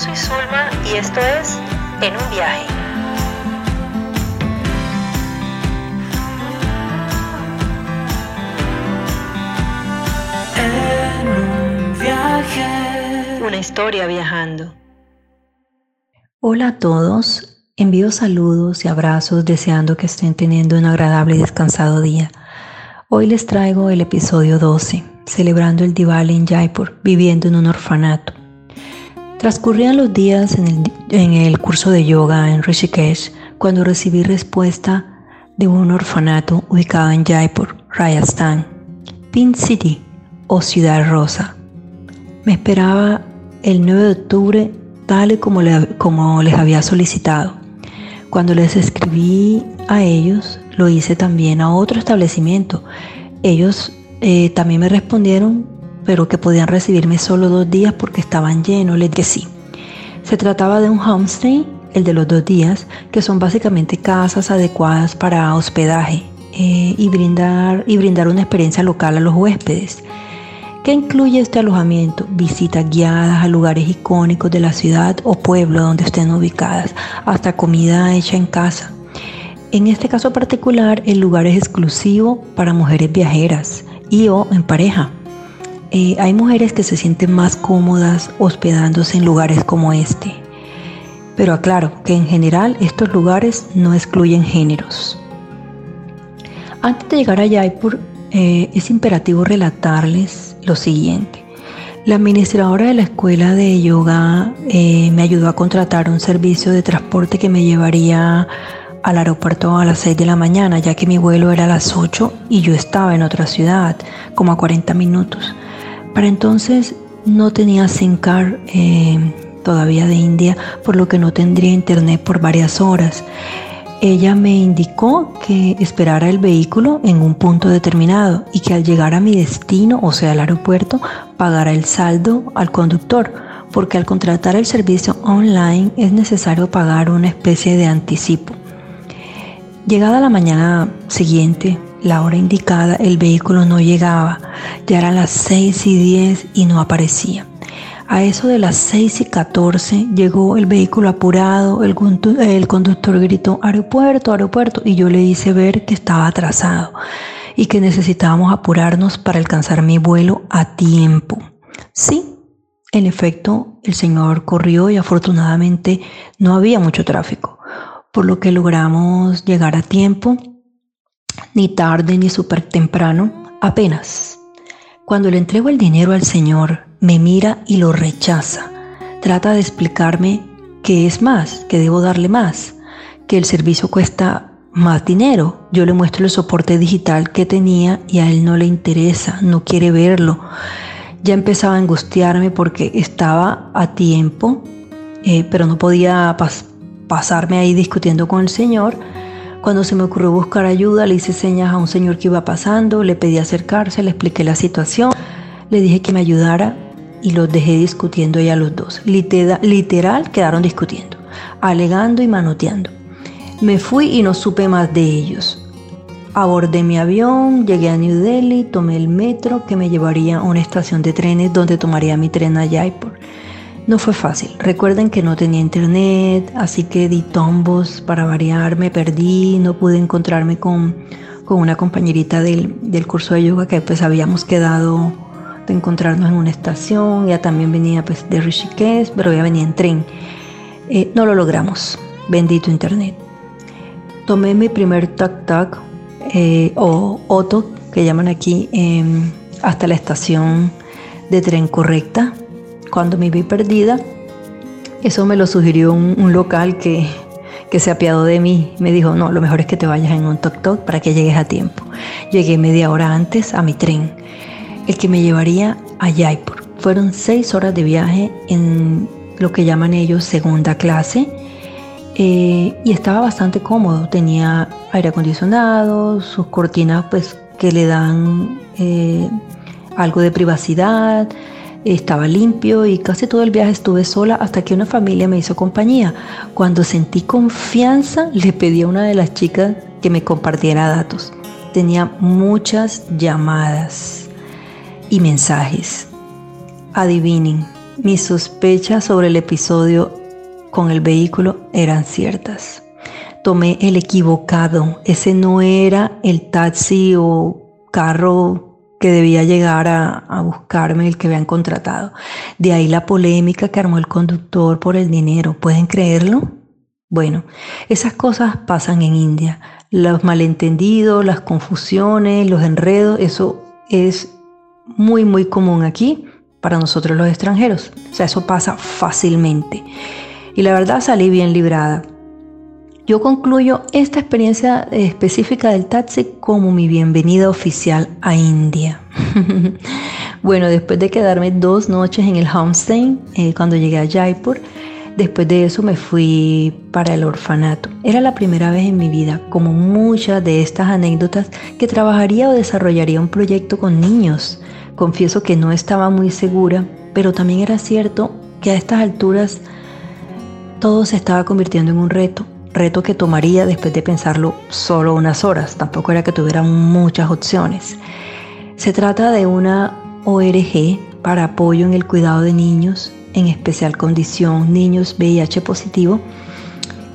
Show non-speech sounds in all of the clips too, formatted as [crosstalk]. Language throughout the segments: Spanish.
soy Zulma y esto es En un viaje. En un viaje. Una historia viajando. Hola a todos, envío saludos y abrazos deseando que estén teniendo un agradable y descansado día. Hoy les traigo el episodio 12, celebrando el Diwali en Jaipur, viviendo en un orfanato. Transcurrían los días en el, curso de yoga en Rishikesh cuando recibí respuesta de un orfanato ubicado en Jaipur, Rajasthan, Pink City o Ciudad Rosa. Me esperaba el 9 de octubre tal y como, les había solicitado. Cuando les escribí a ellos, lo hice también a otro establecimiento. Ellos eh, también me respondieron, pero que podían recibirme solo dos días porque estaban llenos. Les dije sí. Se trataba de un homestay, el de los dos días, que son básicamente casas adecuadas para hospedaje eh, y, brindar, y brindar una experiencia local a los huéspedes. ¿Qué incluye este alojamiento? Visitas guiadas a lugares icónicos de la ciudad o pueblo donde estén ubicadas, hasta comida hecha en casa. En este caso particular, el lugar es exclusivo para mujeres viajeras y o en pareja. Eh, hay mujeres que se sienten más cómodas hospedándose en lugares como este. Pero aclaro que en general estos lugares no excluyen géneros. Antes de llegar a Jaipur, eh, es imperativo relatarles lo siguiente. La administradora de la escuela de yoga eh, me ayudó a contratar un servicio de transporte que me llevaría al aeropuerto a las 6 de la mañana, ya que mi vuelo era a las 8 y yo estaba en otra ciudad, como a 40 minutos. Para entonces no tenía SIM card eh, todavía de India, por lo que no tendría internet por varias horas. Ella me indicó que esperara el vehículo en un punto determinado y que al llegar a mi destino, o sea, al aeropuerto, pagara el saldo al conductor, porque al contratar el servicio online es necesario pagar una especie de anticipo. Llegada la mañana siguiente, la hora indicada, el vehículo no llegaba, ya eran las 6 y 10 y no aparecía. A eso de las 6 y 14 llegó el vehículo apurado, el, conductor gritó aeropuerto, aeropuerto y yo le hice ver que estaba atrasado y que necesitábamos apurarnos para alcanzar mi vuelo a tiempo. Sí, en efecto, el señor corrió y afortunadamente no había mucho tráfico, por lo que logramos llegar a tiempo, ni tarde ni súper temprano, apenas. Cuando le entrego el dinero al señor, me mira y lo rechaza. Trata de explicarme que es más, que debo darle más, que el servicio cuesta más dinero. Yo le muestro el soporte digital que tenía y a él no le interesa, no quiere verlo. Ya empezaba a angustiarme porque estaba a tiempo, eh, pero no podía pasarme ahí discutiendo con el señor. Cuando se me ocurrió buscar ayuda, le hice señas a un señor que iba pasando, le pedí acercarse, le expliqué la situación, le dije que me ayudara y los dejé discutiendo ya los dos. Literal, quedaron discutiendo, alegando y manoteando. Me fui y no supe más de ellos. Abordé mi avión, llegué a New Delhi, tomé el metro que me llevaría a una estación de trenes donde tomaría mi tren a Jaipur. No fue fácil. Recuerden que no tenía internet, así que di tombos para variar, me perdí, no pude encontrarme con, con una compañerita del, del curso de yoga que pues habíamos quedado de encontrarnos en una estación, ya también venía pues de Rishikesh, pero ya venía en tren. Eh, no lo logramos, bendito internet. Tomé mi primer tac-tac eh, o auto, que llaman aquí, em, hasta la estación de tren correcta. Cuando me vi perdida, eso me lo sugirió un, local que, que se apiadó de mí. Me dijo, no, lo mejor es que te vayas en un tuk-tuk para que llegues a tiempo. Llegué media hora antes a mi tren el que me llevaría a Jaipur. Fueron seis horas de viaje en lo que llaman ellos segunda clase eh, y estaba bastante cómodo. Tenía aire acondicionado, sus cortinas pues que le dan eh, algo de privacidad. Estaba limpio y casi todo el viaje estuve sola hasta que una familia me hizo compañía. Cuando sentí confianza, le pedí a una de las chicas que me compartiera datos. Tenía muchas llamadas y mensajes. Adivinen, mis sospechas sobre el episodio con el vehículo eran ciertas. Tomé el equivocado. Ese no era el taxi o carro que debía llegar a, buscarme el que habían contratado. De ahí la polémica que armó el conductor por el dinero. ¿Pueden creerlo? Bueno, esas cosas pasan en India. Los malentendidos, las confusiones, los enredos, eso es muy, muy común aquí para nosotros los extranjeros. O sea, eso pasa fácilmente. Y la verdad salí bien librada. Yo concluyo esta experiencia específica del taxi como mi bienvenida oficial a India. [laughs] bueno, después de quedarme dos noches en el homestay, eh, cuando llegué a Jaipur, después de eso me fui para el orfanato. Era la primera vez en mi vida, como muchas de estas anécdotas, que trabajaría o desarrollaría un proyecto con niños. Confieso que no estaba muy segura, pero también era cierto que a estas alturas todo se estaba convirtiendo en un reto reto que tomaría después de pensarlo solo unas horas. Tampoco era que tuviera muchas opciones. Se trata de una ORG para apoyo en el cuidado de niños, en especial condición, niños VIH positivo.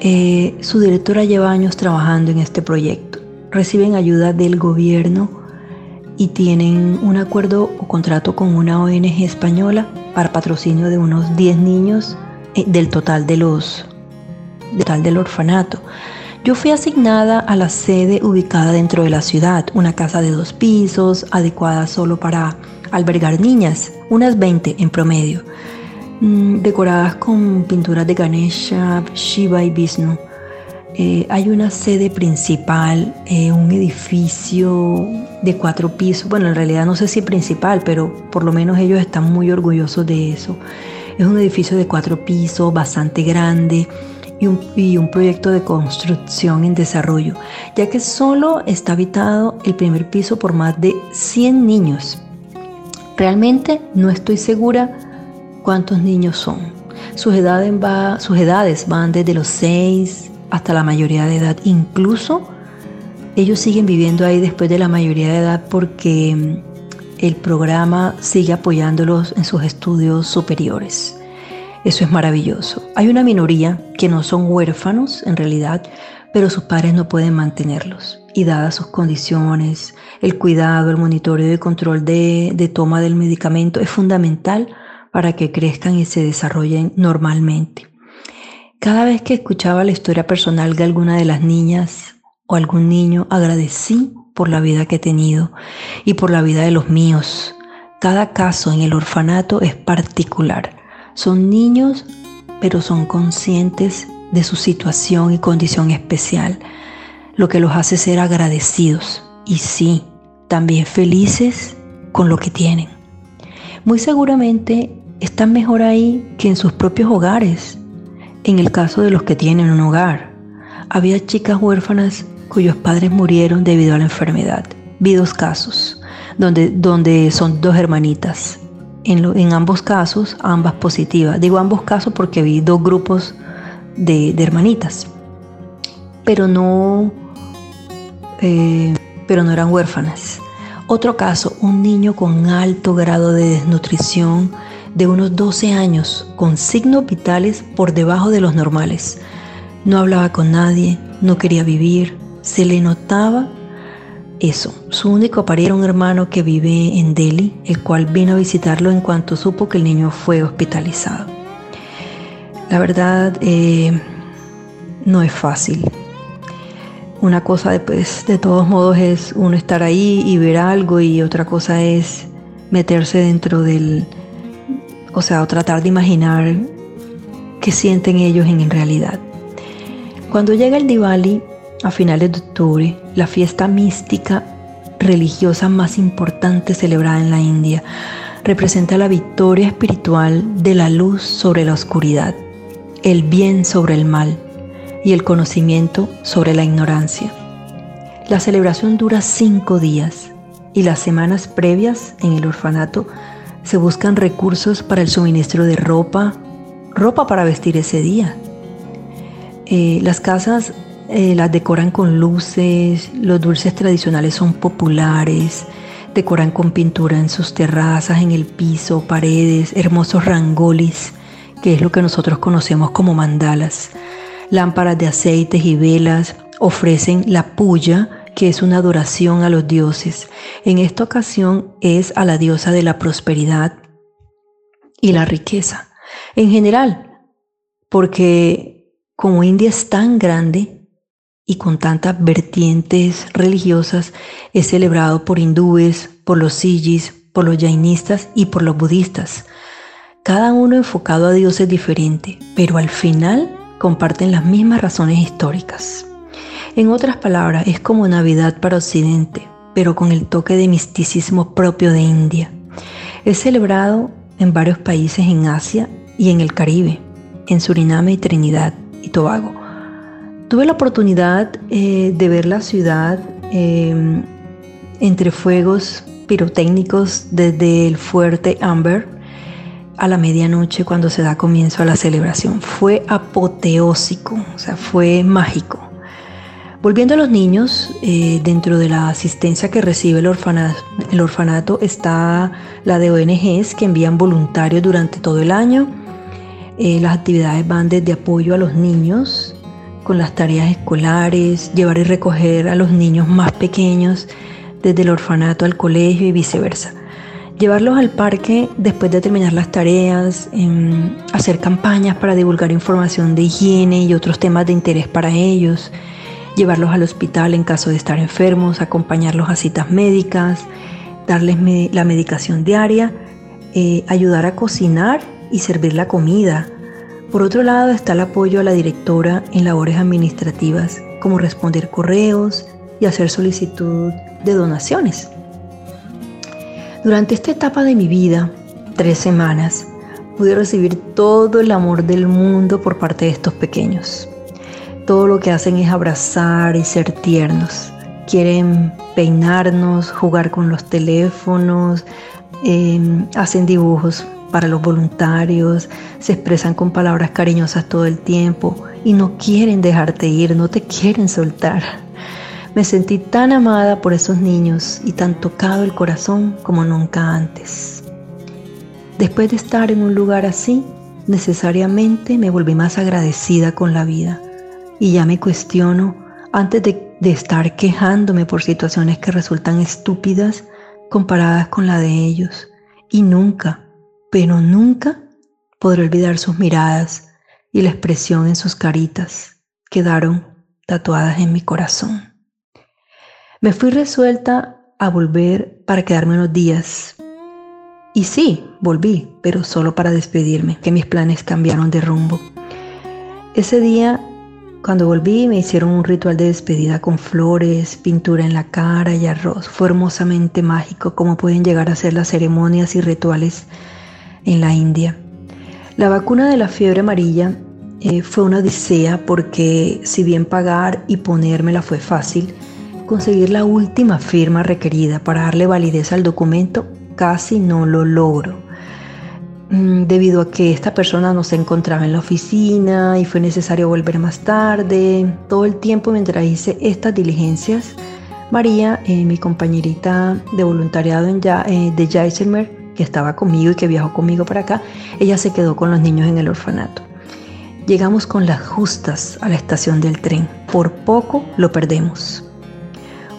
Eh, su directora lleva años trabajando en este proyecto. Reciben ayuda del gobierno y tienen un acuerdo o contrato con una ONG española para patrocinio de unos 10 niños eh, del total de los tal del orfanato. Yo fui asignada a la sede ubicada dentro de la ciudad, una casa de dos pisos, adecuada solo para albergar niñas, unas 20 en promedio, mm, decoradas con pinturas de Ganesha, Shiva y Vishnu. Eh, hay una sede principal, eh, un edificio de cuatro pisos, bueno, en realidad no sé si principal, pero por lo menos ellos están muy orgullosos de eso. Es un edificio de cuatro pisos, bastante grande, y un, proyecto de construcción en desarrollo, ya que solo está habitado el primer piso por más de 100 niños. Realmente no estoy segura cuántos niños son. Sus edades, sus edades van desde los 6 hasta la mayoría de edad. Incluso ellos siguen viviendo ahí después de la mayoría de edad porque el programa sigue apoyándolos en sus estudios superiores. Eso es maravilloso. Hay una minoría que no son huérfanos en realidad, pero sus padres no pueden mantenerlos. Y dadas sus condiciones, el cuidado, el monitoreo y control de, de toma del medicamento es fundamental para que crezcan y se desarrollen normalmente. Cada vez que escuchaba la historia personal de alguna de las niñas o algún niño, agradecí por la vida que he tenido y por la vida de los míos. Cada caso en el orfanato es particular son niños, pero son conscientes de su situación y condición especial, lo que los hace ser agradecidos y sí, también felices con lo que tienen. Muy seguramente están mejor ahí que en sus propios hogares, en el caso de los que tienen un hogar. Había chicas huérfanas cuyos padres murieron debido a la enfermedad. Vi dos casos, donde, donde son dos hermanitas en, ambos casos, ambas positivas. Digo ambos casos porque vi dos grupos de, hermanitas, pero no, eh, pero no eran huérfanas. Otro caso, un niño con alto grado de desnutrición de unos 12 años, con signos vitales por debajo de los normales. No hablaba con nadie, no quería vivir, se le notaba eso. Su único par era un hermano que vive en Delhi, el cual vino a visitarlo en cuanto supo que el niño fue hospitalizado. La verdad, eh, no es fácil. Una cosa, después, de todos modos, es uno estar ahí y ver algo y otra cosa es meterse dentro del, o sea, tratar de imaginar qué sienten ellos en realidad. Cuando llega el Diwali, a finales de octubre, la fiesta mística religiosa más importante celebrada en la India, representa la victoria espiritual de la luz sobre la oscuridad, el bien sobre el mal y el conocimiento sobre la ignorancia. La celebración dura cinco días y las semanas previas en el orfanato se buscan recursos para el suministro de ropa, ropa para vestir ese día. Eh, las casas eh, las decoran con luces, los dulces tradicionales son populares, Decoran con pintura en sus terrazas, en el piso, paredes, hermosos rangolis, que es lo que nosotros conocemos como mandalas. Lámparas de aceites y velas ofrecen la puya, que es una adoración a los dioses. En esta ocasión es a la diosa de la prosperidad y la riqueza. En general, porque como India es tan grande y con tantas vertientes religiosas, es celebrado por hindúes, por los sijis, por los jainistas y por los budistas. Cada uno enfocado a dioses diferente, pero al final comparten las mismas razones históricas. En otras palabras, es como Navidad para Occidente, pero con el toque de misticismo propio de India. Es celebrado en varios países en Asia y en el Caribe, en Suriname y Trinidad y Tobago. Tuve la oportunidad eh, de ver la ciudad em, entre fuegos pirotécnicos desde el fuerte Amber a la medianoche cuando se da comienzo a la celebración. Fue apoteósico, o sea, fue mágico. Volviendo a los niños, eh, dentro de la asistencia que recibe el orfanato, está la de ONGs que envían voluntarios durante todo el año. Eh, las actividades van desde apoyo a los niños las tareas escolares, llevar y recoger a los niños más pequeños desde el orfanato al colegio y viceversa. Llevarlos al parque después de terminar las tareas, em, hacer campañas para divulgar información de higiene y otros temas de interés para ellos llevarlos al hospital en caso de estar enfermos, acompañarlos a citas médicas, darles la medicación diaria, eh, ayudar a cocinar y servir la comida. Por otro lado está el apoyo a la directora en labores administrativas, como responder correos y hacer solicitud de donaciones. Durante esta etapa de mi vida, tres semanas, pude recibir todo el amor del mundo por parte de estos pequeños todo lo que hacen es abrazar y ser tiernos. Quieren peinarnos, jugar con los teléfonos, em, hacen dibujos para los voluntarios, se expresan con palabras cariñosas todo el tiempo y no quieren dejarte ir, no te quieren soltar. Me sentí tan amada por esos niños y tan tocado el corazón como nunca antes. Después de estar en un lugar así, necesariamente me volví más agradecida con la vida y ya me cuestiono antes de, estar quejándome por situaciones que resultan estúpidas comparadas con la de ellos. Y nunca, pero nunca podré olvidar sus miradas y la expresión en sus caritas. Quedaron tatuadas en mi corazón. Me fui resuelta a volver para quedarme unos días. Y sí, volví, pero solo para despedirme, que mis planes cambiaron de rumbo. Ese día cuando volví me hicieron un ritual de despedida con flores, pintura en la cara y arroz. Fue hermosamente mágico como pueden llegar a ser las ceremonias y rituales en la India. La vacuna de la fiebre amarilla eh, fue una odisea porque si bien pagar y ponérmela fue fácil, conseguir la última firma requerida para darle validez al documento casi no lo logro. Mm, debido a que esta persona no se encontraba en la oficina y fue necesario volver más tarde. Todo el tiempo mientras hice estas diligencias, María, eh, mi compañerita de voluntariado en eh, de Jaiselmer, que estaba conmigo y que viajó conmigo para acá, ella se quedó con los niños en el orfanato. Llegamos con las justas a la estación del tren. Por poco lo perdemos.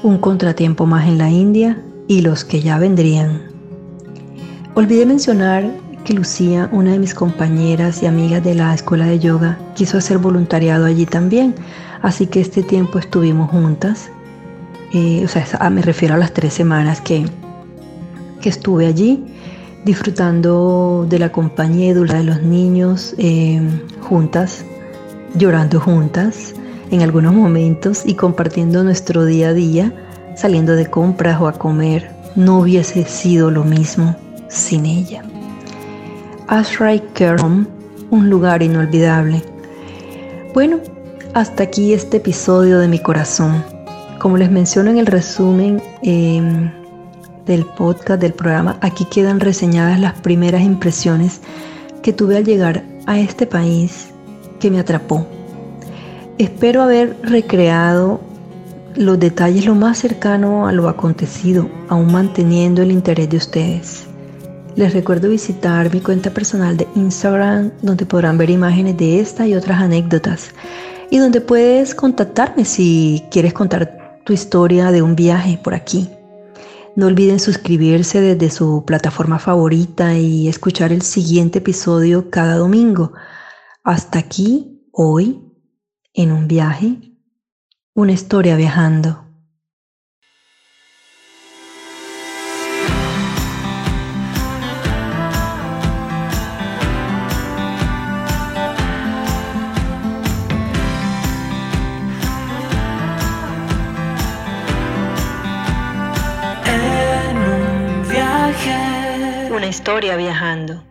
Un contratiempo más en la India y los que ya vendrían. Olvidé mencionar que Lucía, una de mis compañeras y amigas de la escuela de yoga, quiso hacer voluntariado allí también. Así que este tiempo estuvimos juntas. Eh, o sea, me refiero a las tres semanas que, que estuve allí, disfrutando de la compañía y de los niños eh, juntas, llorando juntas en algunos momentos y compartiendo nuestro día a día, saliendo de compras o a comer. No hubiese sido lo mismo sin ella. Ashray Kerham, un lugar inolvidable. Bueno, hasta aquí este episodio de mi corazón. Como les menciono en el resumen em, del podcast del programa, aquí quedan reseñadas las primeras impresiones que tuve al llegar a este país que me atrapó. Espero haber recreado los detalles lo más cercano a lo acontecido, aún manteniendo el interés de ustedes. Les recuerdo visitar mi cuenta personal de Instagram donde podrán ver imágenes de esta y otras anécdotas y donde puedes contactarme si quieres contar tu historia de un viaje por aquí. No olviden suscribirse desde su plataforma favorita y escuchar el siguiente episodio cada domingo. Hasta aquí, hoy, en un viaje, una historia viajando. Historia viajando.